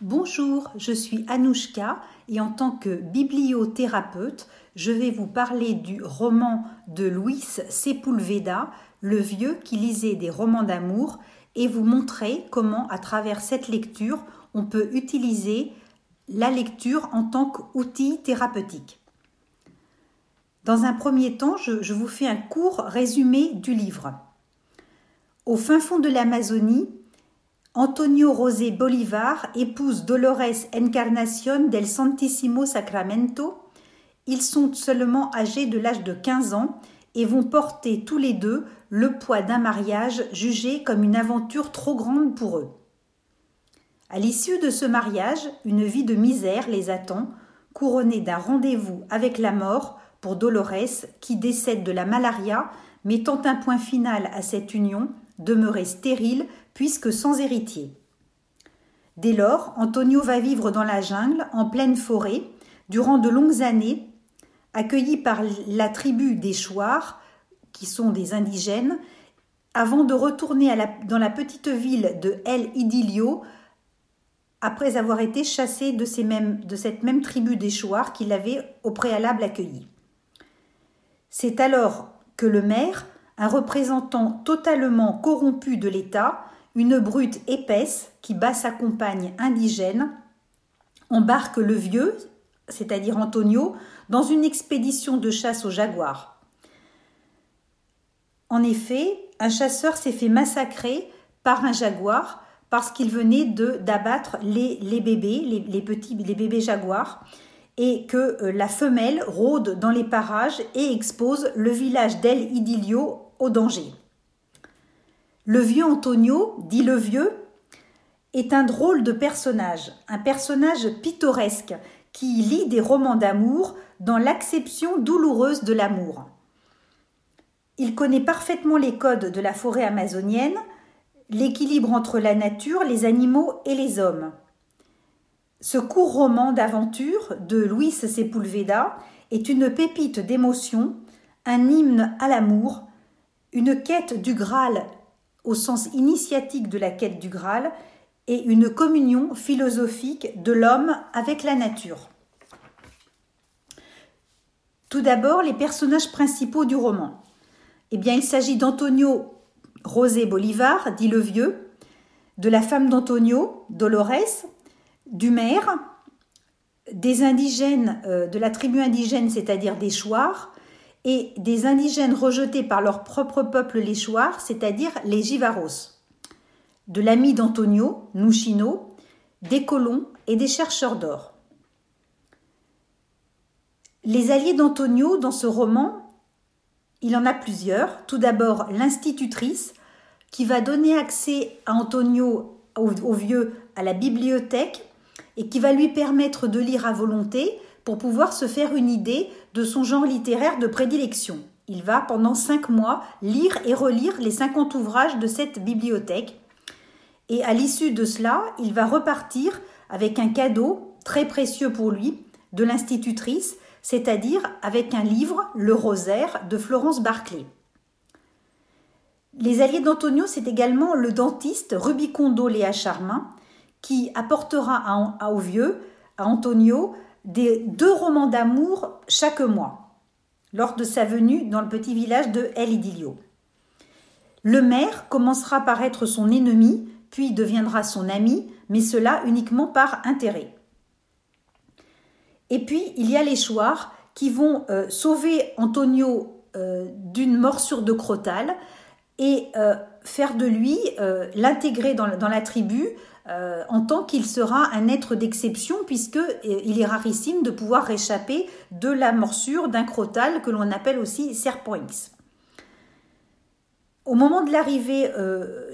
Bonjour, je suis Anouchka et en tant que bibliothérapeute, je vais vous parler du roman de Luis Sepulveda, Le vieux qui lisait des romans d'amour, et vous montrer comment, à travers cette lecture, on peut utiliser la lecture en tant qu'outil thérapeutique. Dans un premier temps, je, je vous fais un court résumé du livre. Au fin fond de l'Amazonie, Antonio Rosé Bolivar épouse Dolores Encarnación del Santísimo Sacramento. Ils sont seulement âgés de l'âge de 15 ans et vont porter tous les deux le poids d'un mariage jugé comme une aventure trop grande pour eux. À l'issue de ce mariage, une vie de misère les attend, couronnée d'un rendez-vous avec la mort pour Dolores qui décède de la malaria, mettant un point final à cette union demeurée stérile puisque sans héritier. Dès lors, Antonio va vivre dans la jungle, en pleine forêt, durant de longues années, accueilli par la tribu des Chouars, qui sont des indigènes, avant de retourner dans la petite ville de El Idilio, après avoir été chassé de, cette même tribu des Chouars qu'il avait au préalable accueilli. C'est alors que le maire, un représentant totalement corrompu de l'État, une brute épaisse qui bat sa compagne indigène, embarque le vieux, c'est-à-dire Antonio, dans une expédition de chasse au jaguar. En effet, un chasseur s'est fait massacrer par un jaguar parce qu'il venait d'abattre les, bébés, les bébés jaguars, et que euh, la femelle rôde dans les parages et expose le village d'El Idilio au danger. Le vieux Antonio, dit le vieux, est un drôle de personnage, un personnage pittoresque qui lit des romans d'amour dans l'acception douloureuse de l'amour. Il connaît parfaitement les codes de la forêt amazonienne, l'équilibre entre la nature, les animaux et les hommes. Ce court roman d'aventure de Luis Sepulveda est une pépite d'émotion, un hymne à l'amour, une quête du Graal au sens initiatique de la quête du Graal et une communion philosophique de l'homme avec la nature. Tout d'abord, les personnages principaux du roman. Eh bien, il s'agit d'Antonio Rosé Bolivar, dit le vieux, de la femme d'Antonio, Dolores, du maire, des indigènes, euh, de la tribu indigène, c'est-à-dire des Chouars, et des indigènes rejetés par leur propre peuple les Chouars, c'est-à-dire les Jivaros, de l'ami d'Antonio, Nushino, des colons et des chercheurs d'or. Les alliés d'Antonio dans ce roman, il en a plusieurs. Tout d'abord l'institutrice qui va donner accès à Antonio, au vieux, à la bibliothèque et qui va lui permettre de lire à volonté pour pouvoir se faire une idée de son genre littéraire de prédilection. Il va pendant cinq mois lire et relire les 50 ouvrages de cette bibliothèque. Et à l'issue de cela, il va repartir avec un cadeau très précieux pour lui de l'institutrice, c'est-à-dire avec un livre, Le Rosaire, de Florence Barclay. Les alliés d'Antonio, c'est également le dentiste Rubicondo Léa Charmin, qui apportera à, au vieux, à Antonio, des deux romans d'amour chaque mois, lors de sa venue dans le petit village de El Idilio. Le maire commencera par être son ennemi, puis deviendra son ami, mais cela uniquement par intérêt. Et puis, il y a les Chouars qui vont euh, sauver Antonio euh, d'une morsure de Crotal et euh, faire de lui, l'intégrer dans, la tribu euh, en tant qu'il sera un être d'exception, puisqu'il euh, est rarissime de pouvoir échapper de la morsure d'un crotal que l'on appelle aussi serpoinx. Au moment de l'arrivée euh,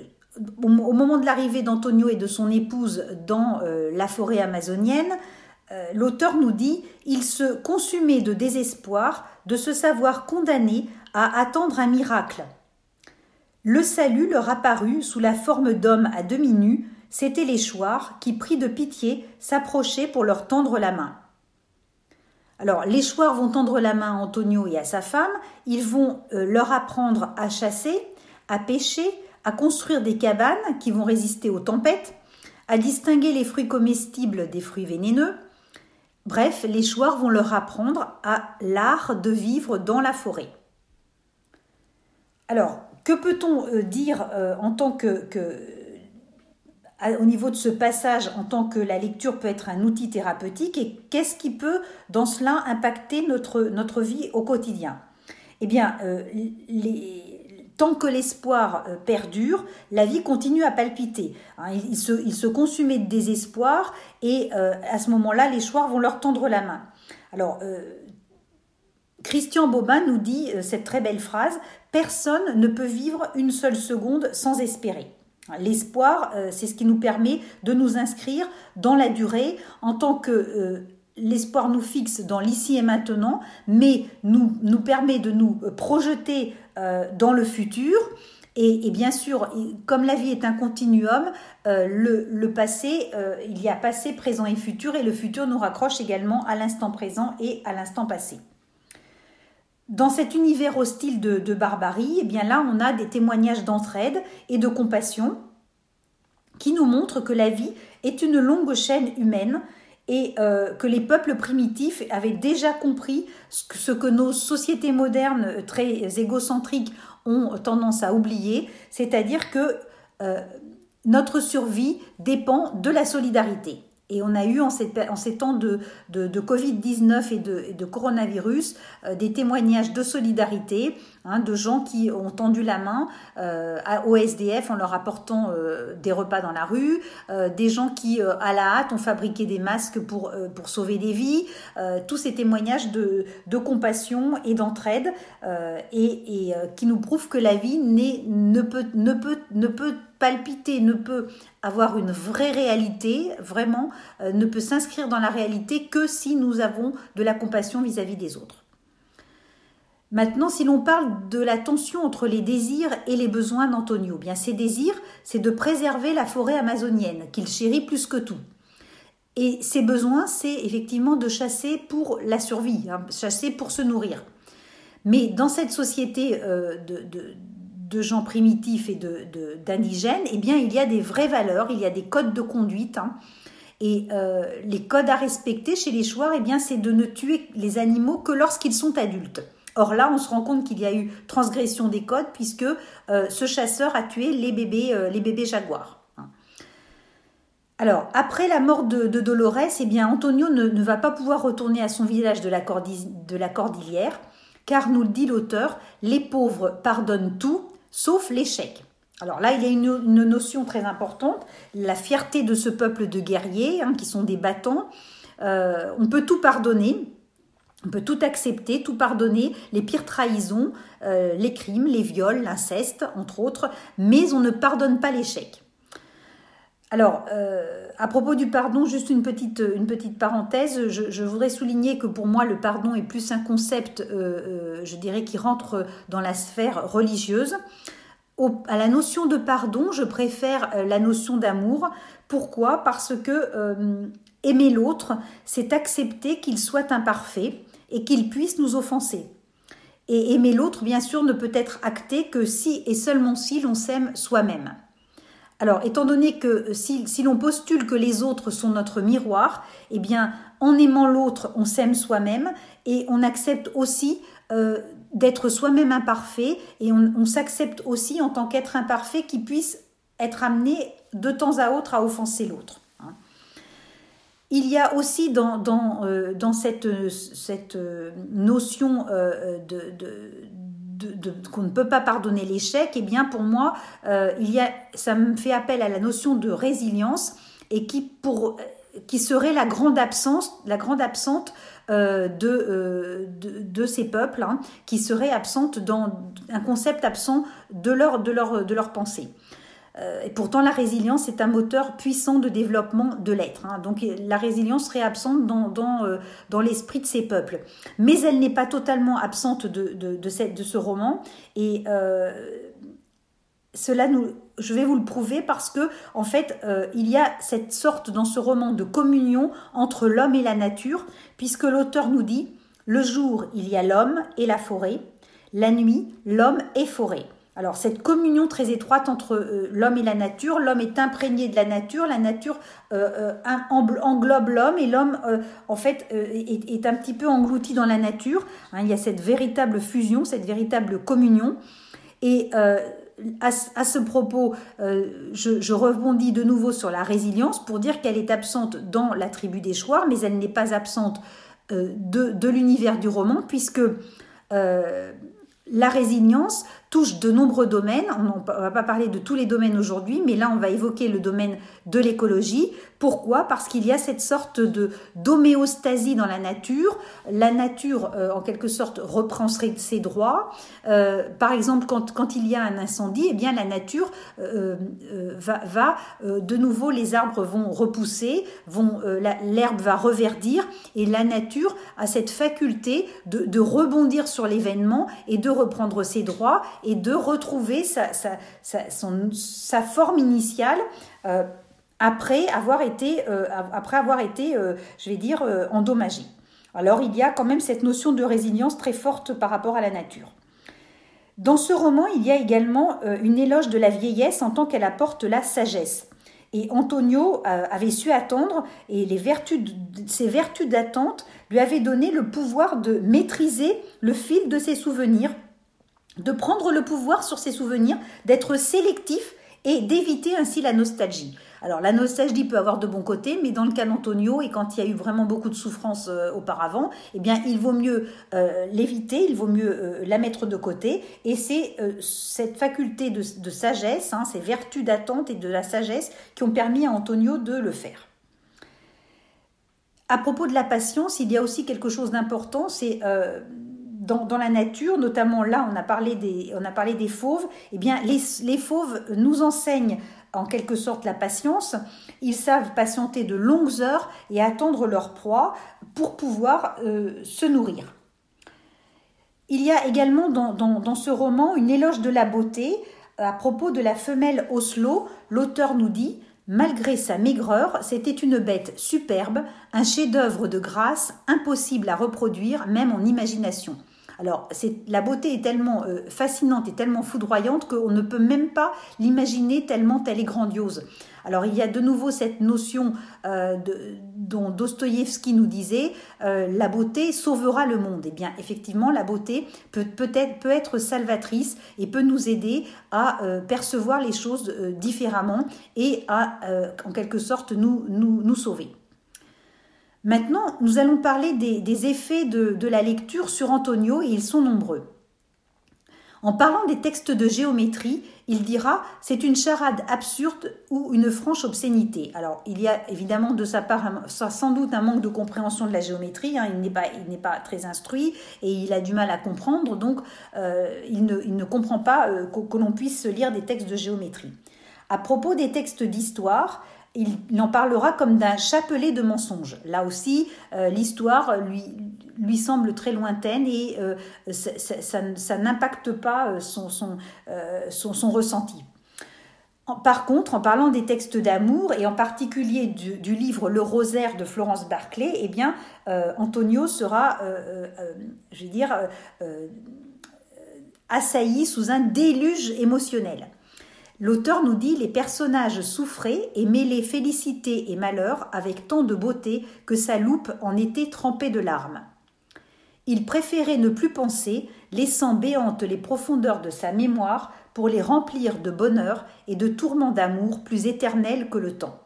au moment de l'arrivée d'Antonio et de son épouse dans la forêt amazonienne, l'auteur nous dit il se consumait de désespoir de se savoir condamné à attendre un miracle. Le salut leur apparut sous la forme d'hommes à demi nus, c'étaient les chouars qui, pris de pitié, s'approchaient pour leur tendre la main. Alors, les chouars vont tendre la main à Antonio et à sa femme, ils vont euh, leur apprendre à chasser, à pêcher, à construire des cabanes qui vont résister aux tempêtes, à distinguer les fruits comestibles des fruits vénéneux. Bref, les chouars vont leur apprendre à l'art de vivre dans la forêt. Alors, que peut-on euh, dire euh, en tant que, au niveau de ce passage, en tant que la lecture peut être un outil thérapeutique et qu'est-ce qui peut, dans cela, impacter notre, notre vie au quotidien? Eh bien, euh, tant que l'espoir perdure, la vie continue à palpiter. Hein. il, se, consumait de désespoir et à ce moment-là, les choix vont leur tendre la main. Alors, Christian Bobin nous dit cette très belle phrase Personne ne peut vivre une seule seconde sans espérer. L'espoir, euh, c'est ce qui nous permet de nous inscrire dans la durée en tant que euh, l'espoir nous fixe dans l'ici et maintenant, mais nous, permet de nous euh, projeter dans le futur. Et, bien sûr, comme la vie est un continuum, le, passé, il y a passé, présent et futur, et le futur nous raccroche également à l'instant présent et à l'instant passé. Dans cet univers hostile de, barbarie, eh bien là, on a des témoignages d'entraide et de compassion qui nous montrent que la vie est une longue chaîne humaine et euh, que les peuples primitifs avaient déjà compris ce que, nos sociétés modernes très égocentriques ont tendance à oublier, c'est-à-dire que euh, notre survie dépend de la solidarité. Et on a eu en, ces temps de, Covid-19 et de, coronavirus euh, des témoignages de solidarité, hein, de gens qui ont tendu la main euh, au SDF en leur apportant euh, des repas dans la rue, des gens qui, à la hâte, ont fabriqué des masques pour, pour sauver des vies, tous ces témoignages de, compassion et d'entraide et, et qui nous prouvent que la vie ne peut, ne peut, ne peut palpiter, ne peut avoir une vraie réalité, vraiment, euh, ne peut s'inscrire dans la réalité que si nous avons de la compassion vis-à-vis des autres. Maintenant, si l'on parle de la tension entre les désirs et les besoins d'Antonio, bien ses désirs, c'est de préserver la forêt amazonienne, qu'il chérit plus que tout. Et ses besoins, c'est effectivement de chasser pour la survie, hein, chasser pour se nourrir. Mais dans cette société euh, de gens primitifs et d'indigènes, eh il y a des vraies valeurs, il y a des codes de conduite. Hein. et euh, les codes à respecter chez les chouars, eh c'est de ne tuer les animaux que lorsqu'ils sont adultes. Or là, on se rend compte qu'il y a eu transgression des codes puisque euh, ce chasseur a tué les bébés, euh, les bébés jaguars. Alors, après la mort de, Dolores, eh Antonio ne, va pas pouvoir retourner à son village de la, Cordillère, car, nous le dit l'auteur, les pauvres pardonnent tout, sauf l'échec. Alors là, il y a une, notion très importante, la fierté de ce peuple de guerriers, hein, qui sont des battants. Euh, on peut tout pardonner, on peut tout accepter, tout pardonner, les pires trahisons, euh, les crimes, les viols, l'inceste, entre autres, mais on ne pardonne pas l'échec. Alors, euh, à propos du pardon, juste une petite, une petite parenthèse, je, voudrais souligner que pour moi, le pardon est plus un concept, euh, euh, je dirais, qui rentre dans la sphère religieuse. à la notion de pardon, je préfère la notion d'amour. Pourquoi? Parce que aimer l'autre, c'est accepter qu'il soit imparfait et qu'il puisse nous offenser. Et aimer l'autre, bien sûr, ne peut être acté que si et seulement si l'on s'aime soi-même. Alors, étant donné que si, l'on postule que les autres sont notre miroir, eh bien, en aimant l'autre, on s'aime soi-même et on accepte aussi euh, d'être soi-même imparfait et on, s'accepte aussi en tant qu'être imparfait qui puisse être amené de temps à autre à offenser l'autre. Il y a aussi dans, euh, cette, euh, notion de qu'on ne peut pas pardonner l'échec, et eh bien pour moi, euh, ça me fait appel à la notion de résilience et qui, pour, qui serait la grande absence, la grande absente euh, euh, de, de, ces peuples, hein, qui serait absente dans un concept absent de leur, de leur, de leur pensée. Euh, et pourtant, la résilience est un moteur puissant de développement de l'être. Hein. Donc, la résilience serait absente dans, euh, dans l'esprit de ces peuples. Mais elle n'est pas totalement absente de, de, de, cette, de ce roman. Et euh, cela nous, je vais vous le prouver parce que, en fait, il y a cette sorte dans ce roman de communion entre l'homme et la nature, puisque l'auteur nous dit le jour, il y a l'homme et la forêt, la nuit, l'homme et forêt. Alors cette communion très étroite entre euh, l'homme et la nature, l'homme est imprégné de la nature, la nature euh, euh, englobe l'homme et l'homme en fait est, un petit peu englouti dans la nature. Hein. il y a cette véritable fusion, cette véritable communion. Et à, ce propos, je, rebondis de nouveau sur la résilience pour dire qu'elle est absente dans la tribu des Chouars, mais elle n'est pas absente de, de l'univers du roman, puisque la résilience touche de nombreux domaines. On ne va pas parler de tous les domaines aujourd'hui, mais là, on va évoquer le domaine de l'écologie. Pourquoi? Parce qu'il y a cette sorte de d'homéostasie dans la nature. La nature, euh, en quelque sorte, reprend ses droits. Euh, par exemple, quand, il y a un incendie, eh bien, la nature euh, va, de nouveau, les arbres vont repousser, vont l'herbe va reverdir, et la nature a cette faculté de rebondir sur l'événement et de reprendre ses droits et de retrouver sa, forme initiale euh, après avoir été, euh, après avoir été euh, je vais dire, endommagé. Alors il y a quand même cette notion de résilience très forte par rapport à la nature. Dans ce roman, il y a également une éloge de la vieillesse en tant qu'elle apporte la sagesse. Et Antonio avait su attendre et les vertus, ses vertus d'attente lui avaient donné le pouvoir de maîtriser le fil de ses souvenirs de prendre le pouvoir sur ses souvenirs, d'être sélectif et d'éviter ainsi la nostalgie. Alors la nostalgie peut avoir de bons côtés, mais dans le cas d'Antonio, et quand il y a eu vraiment beaucoup de souffrance euh, auparavant, eh bien il vaut mieux euh, l'éviter, il vaut mieux euh, la mettre de côté, et c'est cette faculté de, sagesse, hein, ces vertus d'attente et de la sagesse qui ont permis à Antonio de le faire. À propos de la patience, il y a aussi quelque chose d'important, c'est dans, la nature, notamment là, on a parlé des, on a parlé des fauves, eh bien, les, les fauves nous enseignent en quelque sorte la patience. Ils savent patienter de longues heures et attendre leur proie pour pouvoir euh, se nourrir. Il y a également dans, dans, dans, ce roman une éloge de la beauté. À propos de la femelle Oslo, l'auteur nous dit Malgré sa maigreur, c'était une bête superbe, un chef-d'œuvre de grâce, impossible à reproduire même en imagination. Alors, la beauté est tellement euh, fascinante et tellement foudroyante qu'on ne peut même pas l'imaginer tellement elle est grandiose. Alors, il y a de nouveau cette notion euh, dont Dostoïevski nous disait euh, la beauté sauvera le monde. Eh bien, effectivement, la beauté peut, être, peut être salvatrice et peut nous aider à percevoir les choses différemment et à, en quelque sorte, nous, nous sauver. Maintenant, nous allons parler des, effets de, la lecture sur Antonio et ils sont nombreux. En parlant des textes de géométrie, il dira c'est une charade absurde ou une franche obscénité. Alors, il y a évidemment de sa part sans doute un manque de compréhension de la géométrie. Hein. il n'est pas, très instruit et il a du mal à comprendre, donc euh, il, ne, comprend pas euh, que l'on puisse lire des textes de géométrie. À propos des textes d'histoire, il en parlera comme d'un chapelet de mensonges. Là aussi, euh, l'histoire lui, semble très lointaine et euh, ça, n'impacte pas euh, son, ressenti. Par contre, en parlant des textes d'amour et en particulier du, livre Le Rosaire de Florence Barclay, eh bien, Antonio sera, je dire, assailli sous un déluge émotionnel. L'auteur nous dit les personnages souffraient et mêlaient félicité et malheur avec tant de beauté que sa loupe en était trempée de larmes. Il préférait ne plus penser, laissant béantes les profondeurs de sa mémoire pour les remplir de bonheur et de tourments d'amour plus éternels que le temps.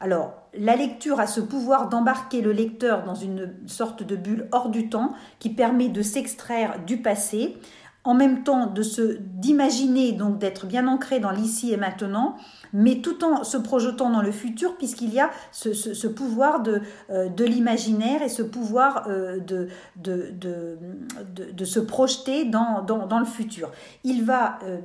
Alors, la lecture a ce pouvoir d'embarquer le lecteur dans une sorte de bulle hors du temps qui permet de s'extraire du passé en même temps de se d'imaginer donc d'être bien ancré dans l'ici et maintenant mais tout en se projetant dans le futur puisqu'il y a ce, pouvoir de, euh, de l'imaginaire et ce pouvoir euh, de, de, de, se projeter dans, dans, le futur. Il va euh,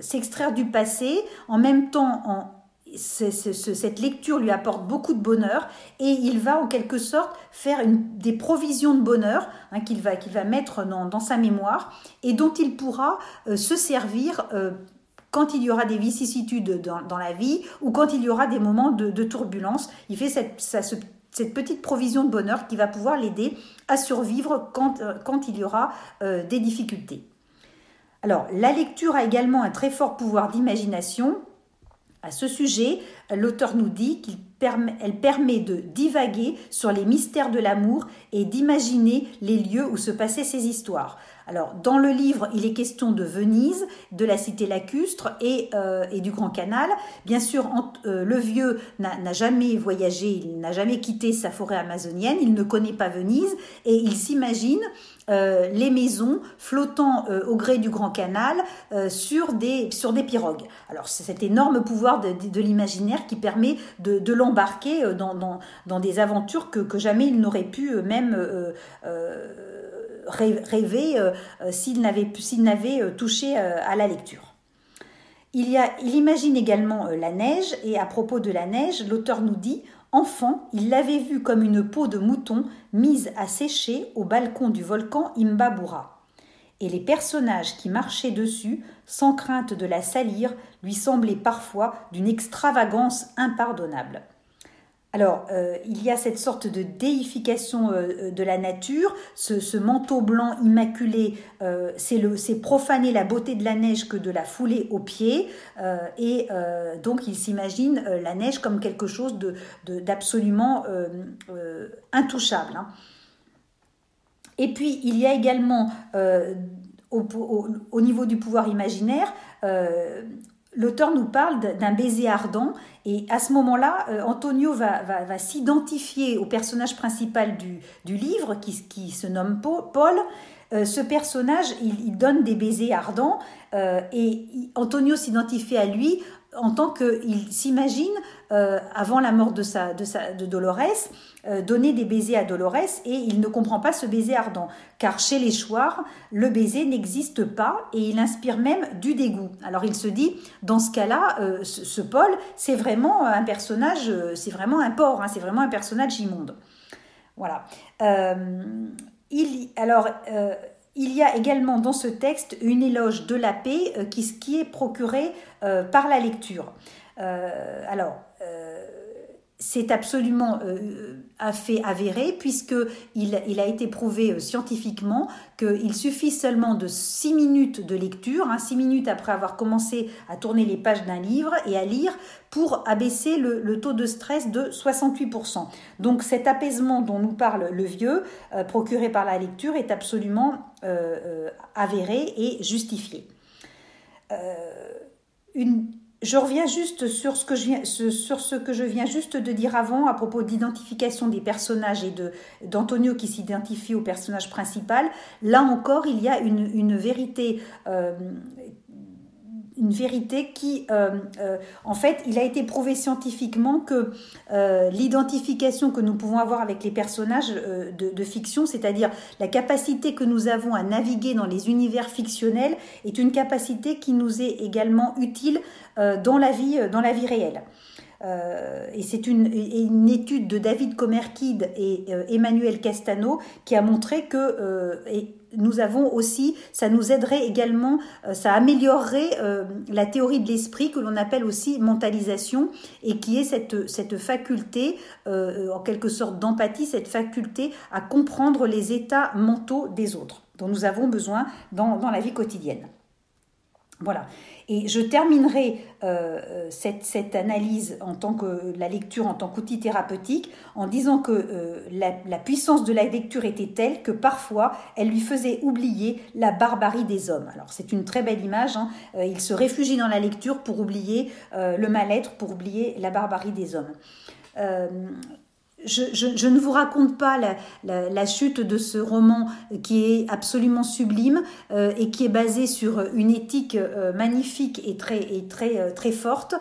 s'extraire du passé en même temps en cette lecture lui apporte beaucoup de bonheur et il va en quelque sorte faire des provisions de bonheur hein, qu'il va, va mettre dans, sa mémoire et dont il pourra euh, se servir euh, quand il y aura des vicissitudes dans, la vie ou quand il y aura des moments de, turbulence. Il fait cette, petite provision de bonheur qui va pouvoir l'aider à survivre quand, euh, quand il y aura des difficultés. Alors, la lecture a également un très fort pouvoir d'imagination. À ce sujet, l'auteur nous dit qu'elle permet de divaguer sur les mystères de l'amour et d'imaginer les lieux où se passaient ces histoires. Alors, dans le livre, il est question de Venise, de la cité lacustre et, euh, du Grand Canal. Bien sûr, euh, le vieux n'a jamais voyagé, il n'a jamais quitté sa forêt amazonienne, il ne connaît pas Venise et il s'imagine euh, les maisons flottant au gré du Grand Canal sur, des, sur des pirogues. Alors, c'est cet énorme pouvoir de, l'imaginaire qui permet de, l'embarquer dans, dans, des aventures que, que jamais il n'aurait pu même rêver euh, euh, s'il n'avait euh, touché à la lecture. Il, il imagine également la neige, et à propos de la neige, l'auteur nous dit Enfant, il l'avait vue comme une peau de mouton mise à sécher au balcon du volcan Imbabura. Et les personnages qui marchaient dessus, sans crainte de la salir, lui semblaient parfois d'une extravagance impardonnable. Alors, euh, il y a cette sorte de déification euh, de la nature, ce, manteau blanc immaculé, euh, c'est profaner la beauté de la neige que de la fouler aux pieds, et donc il s'imagine la neige comme quelque chose d'absolument intouchable. Hein. Et puis, il y a également, au, niveau du pouvoir imaginaire, l'auteur nous parle d'un baiser ardent et à ce moment-là, euh, Antonio va, s'identifier au personnage principal du, livre qui, se nomme Paul. Euh, ce personnage, il, donne des baisers ardents euh, et Antonio s'identifie à lui en tant qu'il s'imagine, euh, avant la mort de, sa, de, sa, de Dolores, euh, donner des baisers à Dolores et il ne comprend pas ce baiser ardent. Car chez les Chouards, le baiser n'existe pas et il inspire même du dégoût. Alors il se dit, dans ce cas-là, euh, ce, Paul, c'est vraiment un personnage, c'est vraiment un porc, hein, c'est vraiment un personnage immonde. Voilà. il, alors, il y a également dans ce texte une éloge de la paix euh, qui, est procurée euh, par la lecture. Euh, alors, c'est absolument euh, fait avéré puisque il, a été prouvé euh, scientifiquement qu'il suffit seulement de 6 minutes de lecture, 6 hein, minutes après avoir commencé à tourner les pages d'un livre et à lire pour abaisser le, taux de stress de 68%. Donc cet apaisement dont nous parle le vieux, euh, procuré par la lecture, est absolument avéré et justifié. une, je reviens juste sur ce, que je viens, sur ce que je viens juste de dire avant à propos d'identification des personnages et d'Antonio qui s'identifie au personnage principal. Là encore, il y a une, vérité euh, une vérité qui, euh, euh, en fait, il a été prouvé scientifiquement que euh, l'identification que nous pouvons avoir avec les personnages de, fiction, c'est-à-dire la capacité que nous avons à naviguer dans les univers fictionnels, est une capacité qui nous est également utile dans la vie, dans la vie réelle. Et c'est une, étude de David Comerkid et Emmanuel Castano qui a montré que nous avons aussi, ça nous aiderait également, euh, ça améliorerait euh, la théorie de l'esprit que l'on appelle aussi mentalisation et qui est cette, faculté, euh, en quelque sorte d'empathie, cette faculté à comprendre les états mentaux des autres dont nous avons besoin dans, dans la vie quotidienne. Voilà. Et je terminerai euh, euh, cette, analyse en tant que la lecture en tant qu'outil thérapeutique en disant que euh, la, puissance de la lecture était telle que parfois elle lui faisait oublier la barbarie des hommes. Alors c'est une très belle image. Hein. il se réfugie dans la lecture pour oublier le mal-être, pour oublier la barbarie des hommes je, ne vous raconte pas la, chute de ce roman qui est absolument sublime euh, et qui est basé sur une éthique euh, magnifique et très, très, euh, très forte,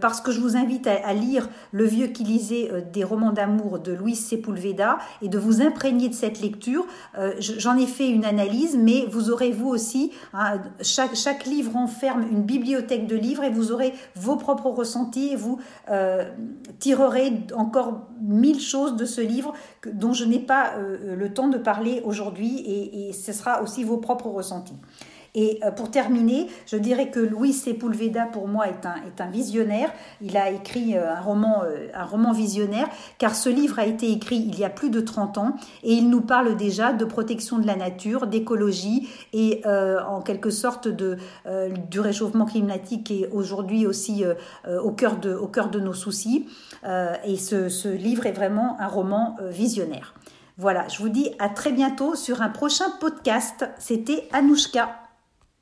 parce que je vous invite à, lire Le vieux qui lisait des romans d'amour de Louis Sepulveda et de vous imprégner de cette lecture. J'en ai fait une analyse, mais vous aurez vous aussi, hein, chaque, chaque livre enferme une bibliothèque de livres et vous aurez vos propres ressentis et vous tirerez encore mille choses de ce livre dont je n'ai pas euh, le temps de parler aujourd'hui et, ce sera aussi vos propres ressentis. Et euh, pour terminer, je dirais que Louis Sepulveda, pour moi, est un, est un visionnaire. Il a écrit euh, un roman, euh, un roman visionnaire, car ce livre a été écrit il y a plus de 30 ans, et il nous parle déjà de protection de la nature, d'écologie, et en quelque sorte de, du réchauffement climatique qui est aujourd'hui aussi au, cœur de, au cœur de nos soucis. et ce, ce livre est vraiment un roman visionnaire. Voilà, je vous dis à très bientôt sur un prochain podcast. C'était Anouchka.